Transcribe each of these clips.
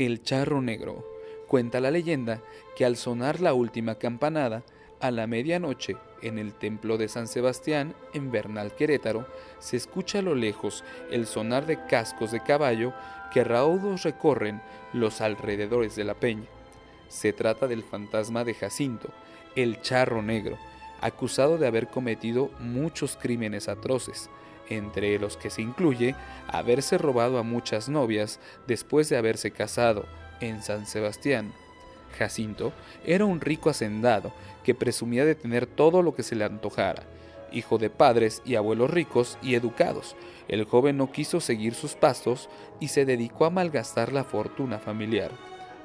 El charro negro. Cuenta la leyenda que al sonar la última campanada, a la medianoche, en el templo de San Sebastián, en Bernal Querétaro, se escucha a lo lejos el sonar de cascos de caballo que raudos recorren los alrededores de la peña. Se trata del fantasma de Jacinto, el charro negro, acusado de haber cometido muchos crímenes atroces, entre los que se incluye haberse robado a muchas novias después de haberse casado en San Sebastián. Jacinto era un rico hacendado que presumía de tener todo lo que se le antojara. Hijo de padres y abuelos ricos y educados, el joven no quiso seguir sus pasos y se dedicó a malgastar la fortuna familiar.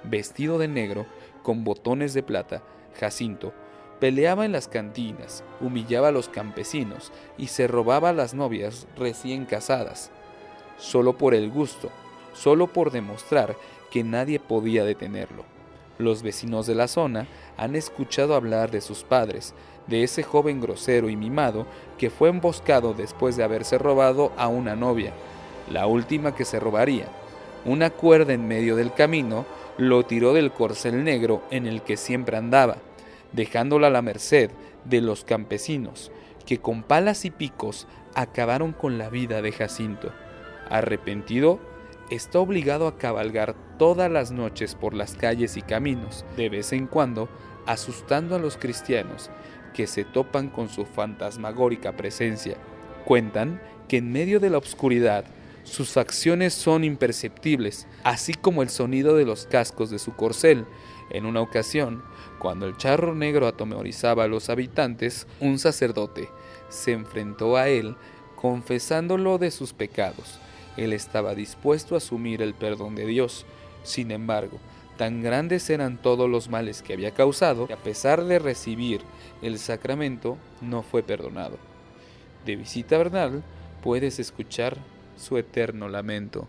Vestido de negro, con botones de plata, Jacinto peleaba en las cantinas, humillaba a los campesinos y se robaba a las novias recién casadas, solo por el gusto, solo por demostrar que nadie podía detenerlo. Los vecinos de la zona han escuchado hablar de sus padres, de ese joven grosero y mimado que fue emboscado después de haberse robado a una novia, la última que se robaría. Una cuerda en medio del camino lo tiró del corcel negro en el que siempre andaba, dejándola a la merced de los campesinos, que con palas y picos acabaron con la vida de Jacinto. Arrepentido, está obligado a cabalgar todas las noches por las calles y caminos, de vez en cuando asustando a los cristianos que se topan con su fantasmagórica presencia. Cuentan que en medio de la oscuridad sus facciones son imperceptibles, así como el sonido de los cascos de su corcel. En una ocasión, cuando el charro negro atemorizaba a los habitantes, un sacerdote se enfrentó a él confesándolo de sus pecados él estaba dispuesto a asumir el perdón de Dios. Sin embargo, tan grandes eran todos los males que había causado que a pesar de recibir el sacramento no fue perdonado. De visita Bernal puedes escuchar su eterno lamento.